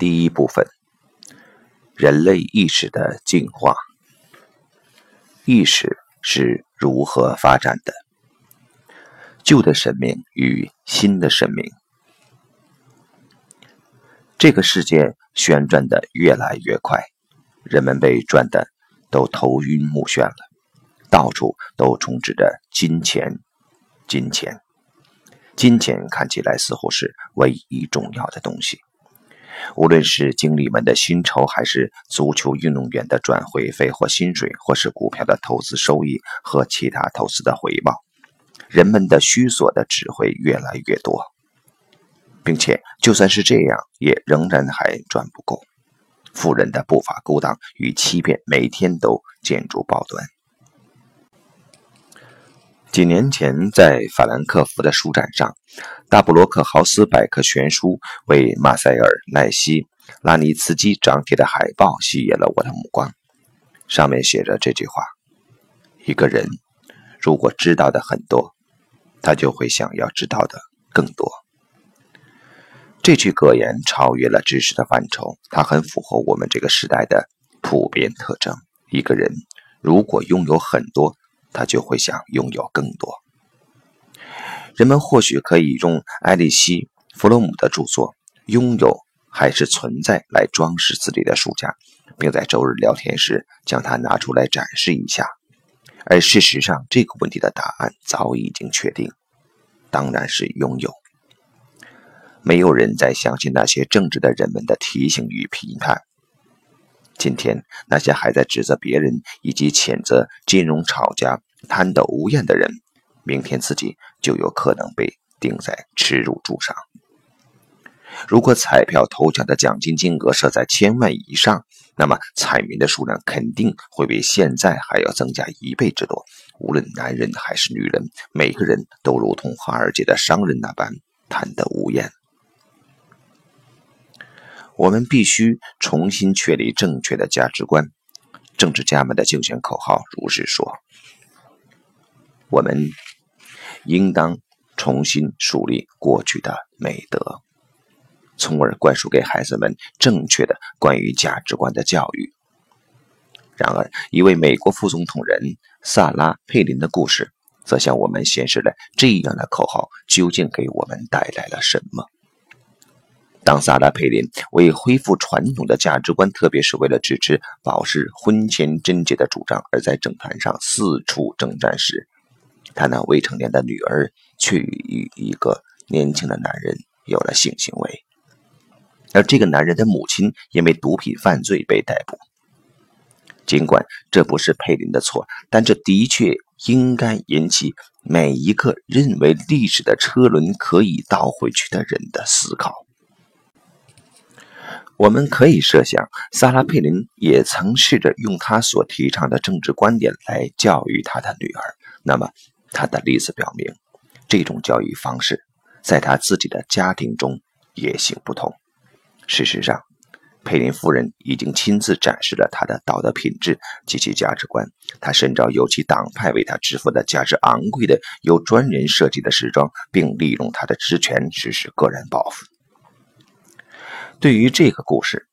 第一部分：人类意识的进化。意识是如何发展的？旧的生命与新的生命。这个世界旋转的越来越快，人们被转的都头晕目眩了，到处都充斥着金钱，金钱，金钱看起来似乎是唯一重要的东西。无论是经理们的薪酬，还是足球运动员的转会费或薪水，或是股票的投资收益和其他投资的回报，人们的需索的只会越来越多。并且，就算是这样，也仍然还赚不够。富人的不法勾当与欺骗，每天都见诸报端。几年前，在法兰克福的书展上，大布罗克豪斯百科全书为马塞尔奈西拉尼茨基张贴的海报吸引了我的目光。上面写着这句话：“一个人如果知道的很多，他就会想要知道的更多。”这句格言超越了知识的范畴，它很符合我们这个时代的普遍特征。一个人如果拥有很多，他就会想拥有更多。人们或许可以用艾利希·弗洛姆的著作《拥有还是存在》来装饰自己的书架，并在周日聊天时将它拿出来展示一下。而事实上，这个问题的答案早已经确定，当然是拥有。没有人再相信那些正直的人们的提醒与批判。今天，那些还在指责别人以及谴责金融炒家贪得无厌的人，明天自己就有可能被钉在耻辱柱上。如果彩票头奖的奖金金额设在千万以上，那么彩民的数量肯定会比现在还要增加一倍之多。无论男人还是女人，每个人都如同华尔街的商人那般贪得无厌。我们必须重新确立正确的价值观。政治家们的竞选口号如是说：“我们应当重新树立过去的美德，从而灌输给孩子们正确的关于价值观的教育。”然而，一位美国副总统人萨拉·佩林的故事，则向我们显示了这样的口号究竟给我们带来了什么。当萨拉佩林为恢复传统的价值观，特别是为了支持保持婚前贞洁的主张，而在政坛上四处征战时，他那未成年的女儿却与一个年轻的男人有了性行为，而这个男人的母亲因为毒品犯罪被逮捕。尽管这不是佩林的错，但这的确应该引起每一个认为历史的车轮可以倒回去的人的思考。我们可以设想，萨拉佩林也曾试着用他所提倡的政治观点来教育他的女儿。那么，他的例子表明，这种教育方式在他自己的家庭中也行不通。事实上，佩林夫人已经亲自展示了他的道德品质及其价值观。他深着由其党派为他支付的价值昂贵的由专人设计的时装，并利用他的职权实施个人报复。对于这个故事，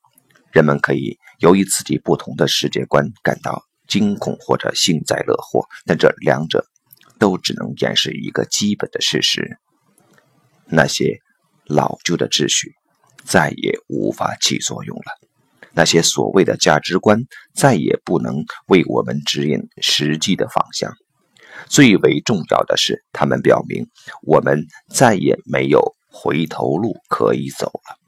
人们可以由于自己不同的世界观感到惊恐或者幸灾乐祸，但这两者都只能掩饰一个基本的事实：那些老旧的秩序再也无法起作用了，那些所谓的价值观再也不能为我们指引实际的方向。最为重要的是，他们表明我们再也没有回头路可以走了。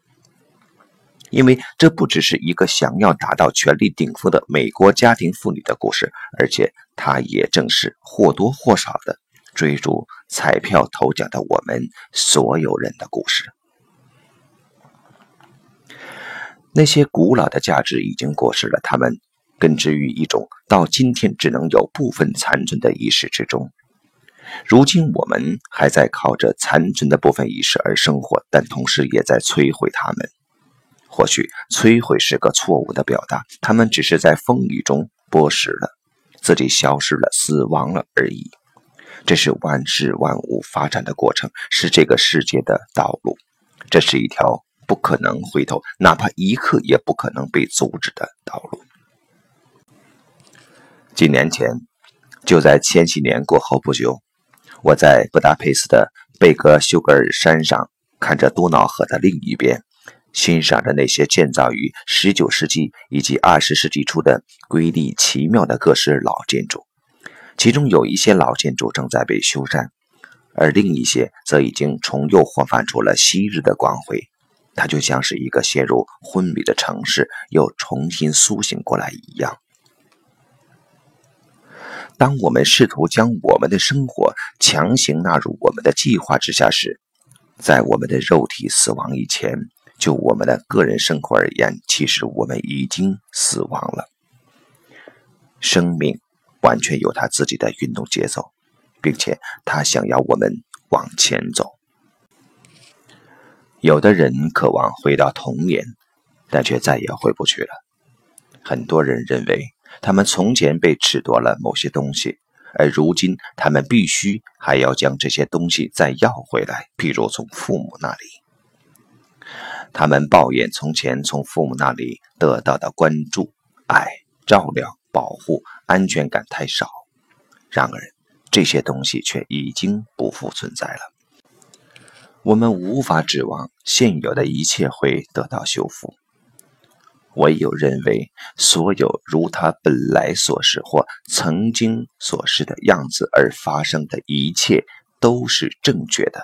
因为这不只是一个想要达到权力顶峰的美国家庭妇女的故事，而且它也正是或多或少的追逐彩票头奖的我们所有人的故事。那些古老的价值已经过时了，它们根植于一种到今天只能有部分残存的意识之中。如今我们还在靠着残存的部分意识而生活，但同时也在摧毁它们。或许摧毁是个错误的表达，他们只是在风雨中剥蚀了，自己消失了，死亡了而已。这是万事万物发展的过程，是这个世界的道路。这是一条不可能回头，哪怕一刻也不可能被阻止的道路。几年前，就在千禧年过后不久，我在布达佩斯的贝格修格尔山上，看着多瑙河的另一边，欣赏着那些建造于19世纪以及20世纪初的瑰丽奇妙的各式老建筑。其中有一些老建筑正在被修缮，而另一些则已经重又焕发出了昔日的光辉。它就像是一个陷入昏迷的城市又重新苏醒过来一样。当我们试图将我们的生活强行纳入我们的计划之下时，在我们的肉体死亡以前，就我们的个人生活而言，其实我们已经死亡了。生命。完全有它自己的运动节奏，并且它想要我们往前走。有的人渴望回到童年，但却再也回不去了。很多人认为他们从前被褫夺了某些东西，而如今他们必须还要将这些东西再要回来，譬如从父母那里。他们抱怨从前从父母那里得到的关注、爱、照料。保护安全感太少，然而这些东西却已经不复存在了。我们无法指望现有的一切会得到修复，唯有认为所有如他本来所示或曾经所示的样子而发生的一切都是正确的，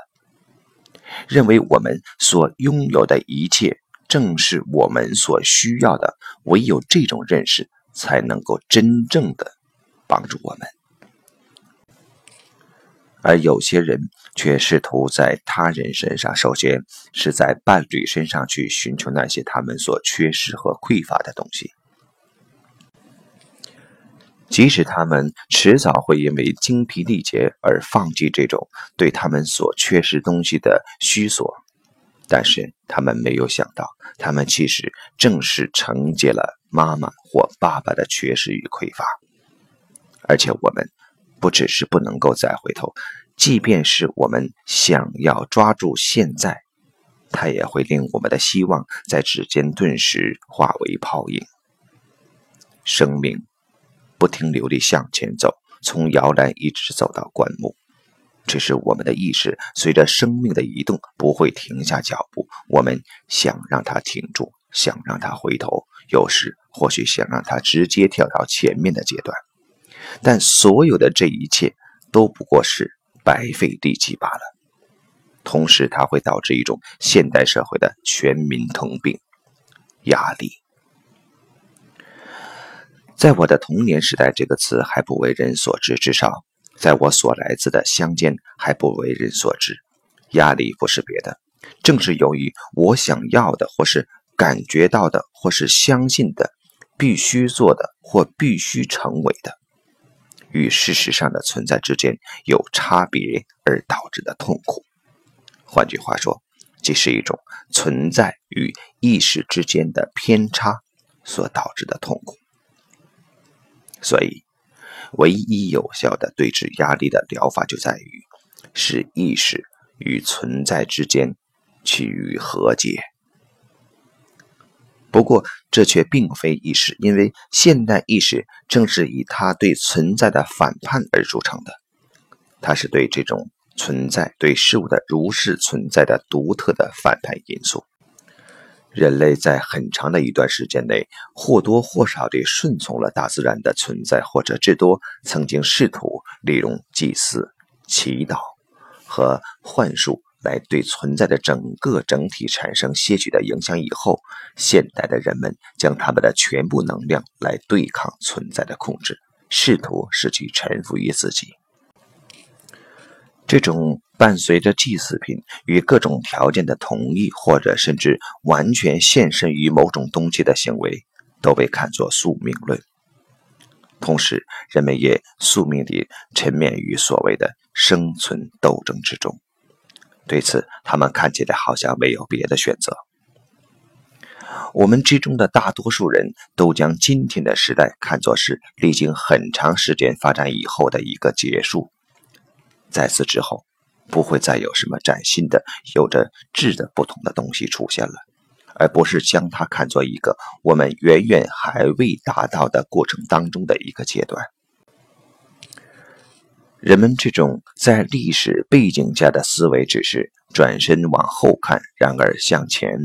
认为我们所拥有的一切正是我们所需要的，唯有这种认识。才能够真正的帮助我们，而有些人却试图在他人身上，首先是在伴侣身上去寻求那些他们所缺失和匮乏的东西，即使他们迟早会因为精疲力竭而放弃这种对他们所缺失东西的虚索。但是他们没有想到，他们其实正是承接了妈妈或爸爸的缺失与匮乏。而且我们不只是不能够再回头，即便是我们想要抓住现在，它也会令我们的希望在指尖顿时化为泡影。生命不停留地向前走，从摇篮一直走到棺木。只是我们的意识随着生命的移动不会停下脚步。我们想让它停住，想让它回头，有时或许想让它直接跳到前面的阶段。但所有的这一切都不过是白费力气罢了。同时，它会导致一种现代社会的全民通病——压力。在我的童年时代，这个词还不为人所知，至少。在我所来自的乡间还不为人所知，压力不是别的，正是由于我想要的，或是感觉到的，或是相信的，必须做的或必须成为的，与事实上的存在之间有差别而导致的痛苦。换句话说，即是一种存在与意识之间的偏差所导致的痛苦。所以。唯一有效的对峙压力的疗法，就在于使意识与存在之间趋于和解。不过，这却并非意识，因为现代意识正是以它对存在的反叛而著称的。它是对这种存在、对事物的如是存在的独特的反叛因素。人类在很长的一段时间内，或多或少地顺从了大自然的存在，或者至多曾经试图利用祭祀、祈祷和幻术来对存在的整个整体产生些许的影响。以后，现代的人们将他们的全部能量来对抗存在的控制，试图使其臣服于自己。这种伴随着祭祀品与各种条件的同意，或者甚至完全献身于某种东西的行为，都被看作宿命论。同时，人们也宿命地沉湎于所谓的生存斗争之中。对此，他们看起来好像没有别的选择。我们之中的大多数人都将今天的时代看作是历经很长时间发展以后的一个结束。在此之后，不会再有什么崭新的、有着质的不同的东西出现了。而不是将它看作一个我们远远还未达到的过程当中的一个阶段。人们这种在历史背景下的思维，只是转身往后看；然而向前，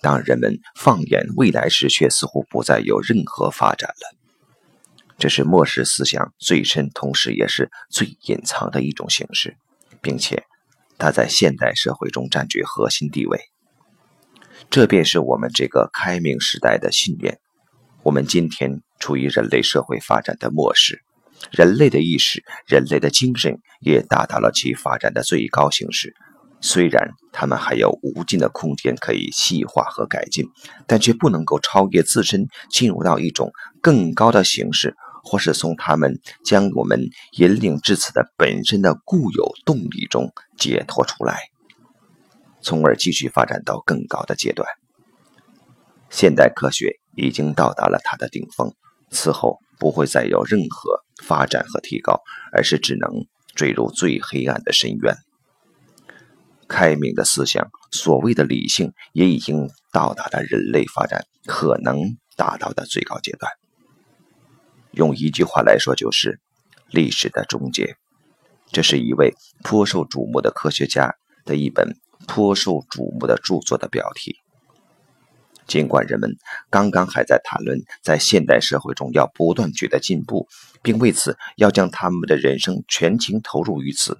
当人们放眼未来时，却似乎不再有任何发展了。这是末世思想最深，同时也是最隐藏的一种形式，并且它在现代社会中占据核心地位。这便是我们这个开明时代的信念。我们今天处于人类社会发展的末世。人类的意识、人类的精神也达到了其发展的最高形式。虽然他们还有无尽的空间可以细化和改进，但却不能够超越自身，进入到一种更高的形式，或是从他们将我们引领至此的本身的固有动力中解脱出来，从而继续发展到更高的阶段。现代科学已经到达了它的顶峰，此后不会再有任何。发展和提高，而是只能坠入最黑暗的深渊。开明的思想，所谓的理性，也已经到达了人类发展可能达到的最高阶段。用一句话来说，就是历史的终结。这是一位颇受瞩目的科学家的一本颇受瞩目的著作的标题。尽管人们刚刚还在谈论在现代社会中要不断取得进步，并为此要将他们的人生全情投入于此，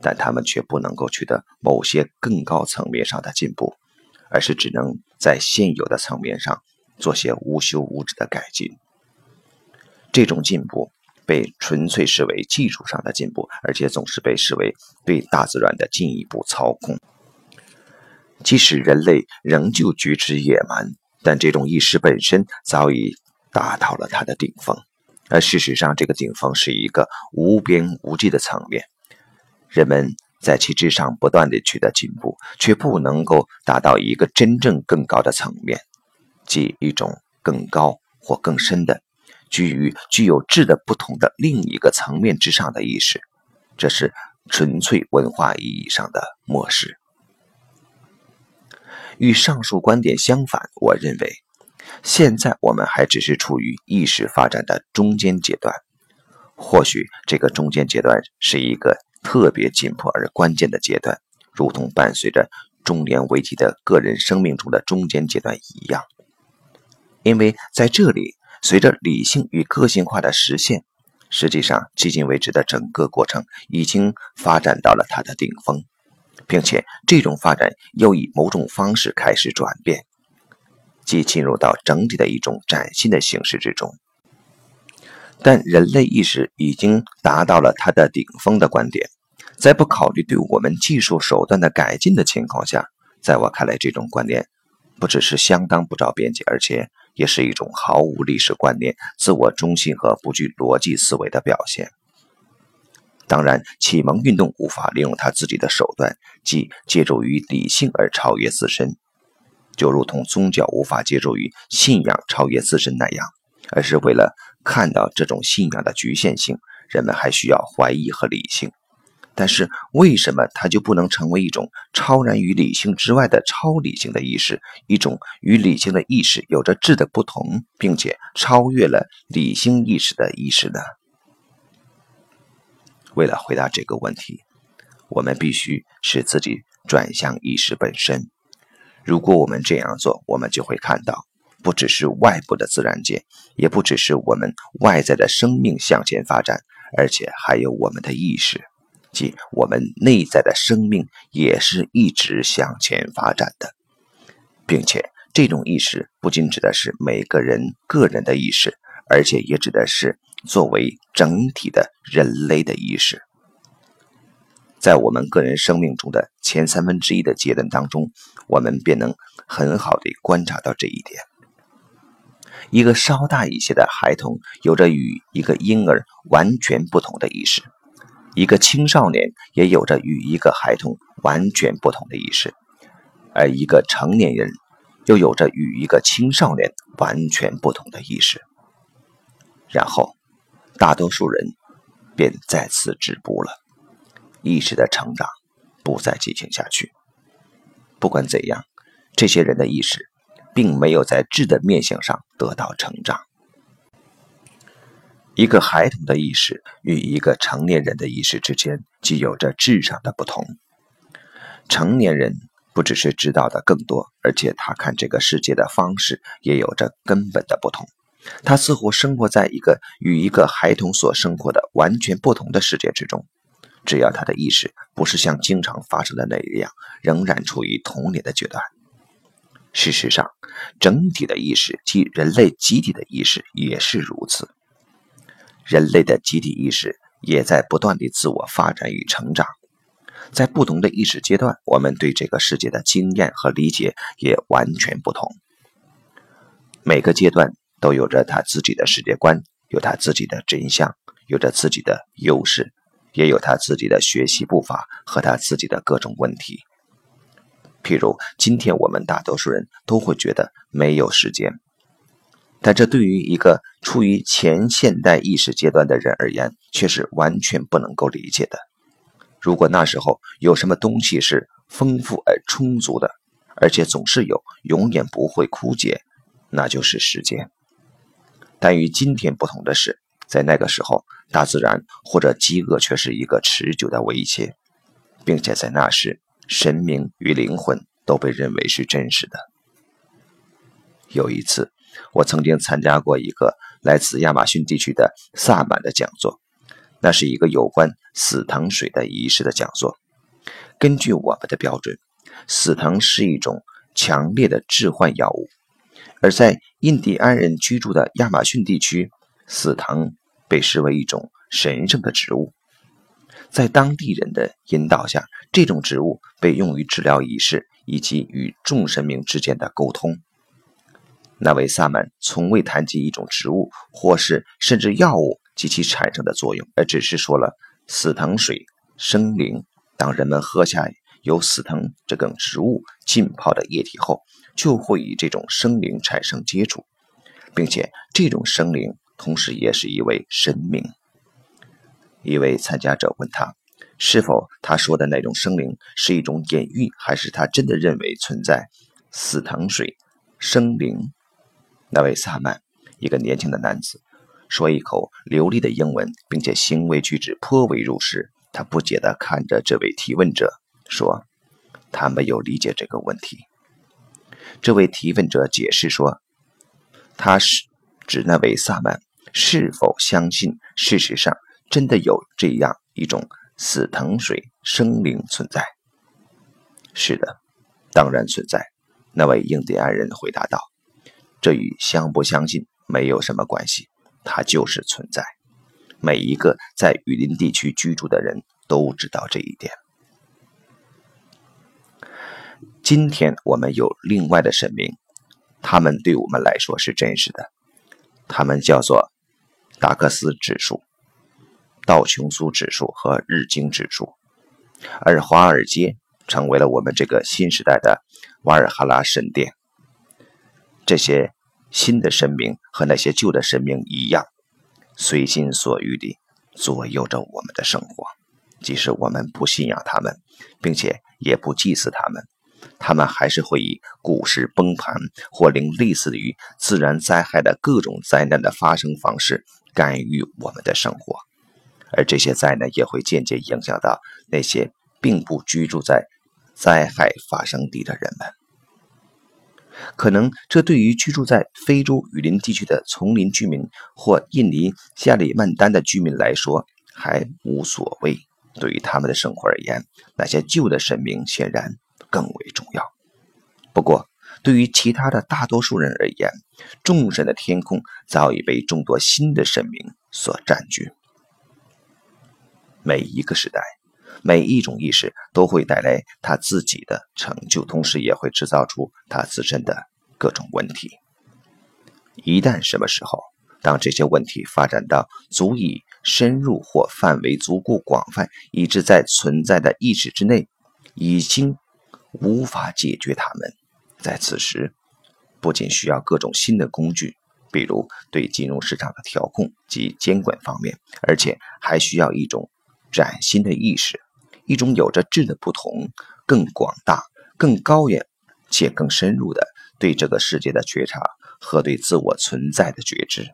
但他们却不能够取得某些更高层面上的进步，而是只能在现有的层面上做些无休无止的改进。这种进步被纯粹视为技术上的进步，而且总是被视为对大自然的进一步操控。即使人类仍旧举止野蛮，但这种意识本身早已达到了它的顶峰。而事实上，这个顶峰是一个无边无际的层面。人们在其之上不断地取得进步，却不能够达到一个真正更高的层面，即一种更高或更深的、居于具有质的不同的另一个层面之上的意识。这是纯粹文化意义上的漠视。与上述观点相反，我认为，现在我们还只是处于意识发展的中间阶段。或许这个中间阶段是一个特别紧迫而关键的阶段，如同伴随着中年危机的个人生命中的中间阶段一样。因为在这里，随着理性与个性化的实现，实际上迄今为止的整个过程已经发展到了它的顶峰。并且，这种发展又以某种方式开始转变，即进入到整体的一种崭新的形式之中。但人类意识已经达到了它的顶峰的观点，在不考虑对我们技术手段的改进的情况下，在我看来，这种观点不只是相当不着边际，而且也是一种毫无历史观念、自我中心和不具逻辑思维的表现。当然，启蒙运动无法利用他自己的手段，即借助于理性而超越自身，就如同宗教无法借助于信仰超越自身那样，而是为了看到这种信仰的局限性，人们还需要怀疑和理性。但是，为什么它就不能成为一种超然于理性之外的超理性的意识，一种与理性的意识有着质的不同，并且超越了理性意识的意识呢？为了回答这个问题，我们必须使自己转向意识本身。如果我们这样做，我们就会看到，不只是外部的自然界，也不只是我们外在的生命向前发展，而且还有我们的意识，即我们内在的生命也是一直向前发展的，并且这种意识不仅指的是每个人个人的意识，而且也指的是。作为整体的人类的意识，在我们个人生命中的前三分之一的阶段当中，我们便能很好的观察到这一点。一个稍大一些的孩童有着与一个婴儿完全不同的意识，一个青少年也有着与一个孩童完全不同的意识，而一个成年人又有着与一个青少年完全不同的意识。然后。大多数人便再次止步了，意识的成长不再进行下去。不管怎样，这些人的意识并没有在质的面向上得到成长。一个孩童的意识与一个成年人的意识之间，既有着质上的不同。成年人不只是知道的更多，而且他看这个世界的方式也有着根本的不同。他似乎生活在一个与一个孩童所生活的完全不同的世界之中。只要他的意识不是像经常发生的那样，仍然处于童年的阶段。事实上，整体的意识及人类集体的意识也是如此。人类的集体意识也在不断地自我发展与成长，在不同的意识阶段，我们对这个世界的经验和理解也完全不同。每个阶段都有着他自己的世界观，有他自己的真相，有着自己的优势，也有他自己的学习步伐和他自己的各种问题。譬如，今天我们大多数人都会觉得没有时间。但这对于一个处于前现代意识阶段的人而言，却是完全不能够理解的。如果那时候有什么东西是丰富而充足的，而且总是有，永远不会枯竭，那就是时间。但与今天不同的是，在那个时候，大自然或者饥饿却是一个持久的威胁，并且在那时，神明与灵魂都被认为是真实的。有一次。我曾经参加过一个来自亚马逊地区的萨满的讲座，那是一个有关死藤水的仪式的讲座。根据我们的标准，死藤是一种强烈的致幻药物，而在印第安人居住的亚马逊地区，死藤被视为一种神圣的植物。在当地人的引导下，这种植物被用于治疗仪式以及与众神明之间的沟通。那位萨满从未谈及一种植物，或是甚至药物及其产生的作用，而只是说了死藤水生灵。当人们喝下由死藤这根植物浸泡的液体后，就会与这种生灵产生接触，并且这种生灵同时也是一位神明。一位参加者问他，是否他说的那种生灵是一种隐喻，还是他真的认为存在死藤水生灵？那位萨满，一个年轻的男子，说一口流利的英文，并且行为举止颇为入世。他不解地看着这位提问者，说：“他没有理解这个问题。”这位提问者解释说：“他是指那位萨满是否相信，事实上真的有这样一种死藤水生灵存在？”“是的，当然存在。”那位印第安人回答道。这与相不相信没有什么关系，它就是存在。每一个在雨林地区居住的人都知道这一点。今天我们有另外的神明，他们对我们来说是真实的。他们叫做达克斯指数、道琼斯指数和日经指数，而华尔街成为了我们这个新时代的瓦尔哈拉神殿。这些新的神明和那些旧的神明一样，随心所欲地左右着我们的生活。即使我们不信仰他们，并且也不祭祀他们，他们还是会以股市崩盘或令类似于自然灾害的各种灾难的发生方式干预我们的生活。而这些灾难也会间接影响到那些并不居住在灾害发生地的人们。可能这对于居住在非洲雨林地区的丛林居民或印尼加里曼丹的居民来说还无所谓。对于他们的生活而言，那些旧的神明显然更为重要。不过，对于其他的大多数人而言，众神的天空早已被众多新的神明所占据。每一个时代。每一种意识都会带来他自己的成就，同时也会制造出他自身的各种问题。一旦什么时候，当这些问题发展到足以深入或范围足够广泛，以致在存在的意识之内已经无法解决它们，在此时，不仅需要各种新的工具，比如对金融市场的调控及监管方面，而且还需要一种崭新的意识。一种有着质的不同、更广大、更高远且更深入的对这个世界的觉察和对自我存在的觉知。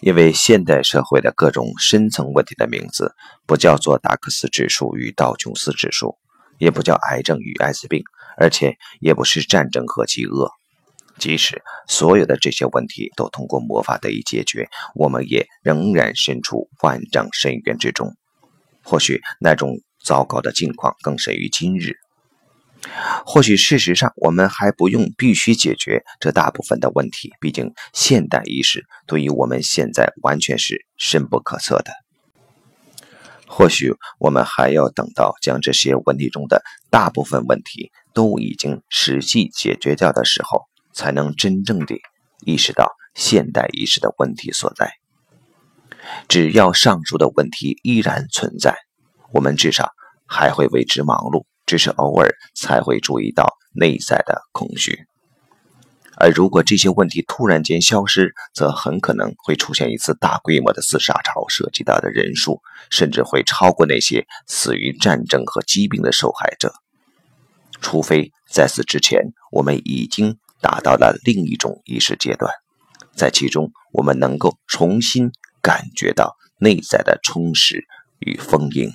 因为现代社会的各种深层问题的名字，不叫做达克斯指数与道琼斯指数，也不叫癌症与艾滋病，而且也不是战争和饥饿。即使所有的这些问题都通过魔法得以解决，我们也仍然身处万丈深渊之中。或许那种糟糕的境况更甚于今日。或许事实上，我们还不用必须解决这大部分的问题。毕竟，现代意识对于我们现在完全是深不可测的。或许我们还要等到将这些问题中的大部分问题都已经实际解决掉的时候，才能真正的意识到现代意识的问题所在。只要上述的问题依然存在，我们至少还会为之忙碌。只是偶尔才会注意到内在的空虚，而如果这些问题突然间消失，则很可能会出现一次大规模的自杀潮，涉及到的人数甚至会超过那些死于战争和疾病的受害者。除非在此之前，我们已经达到了另一种意识阶段，在其中我们能够重新感觉到内在的充实与丰盈。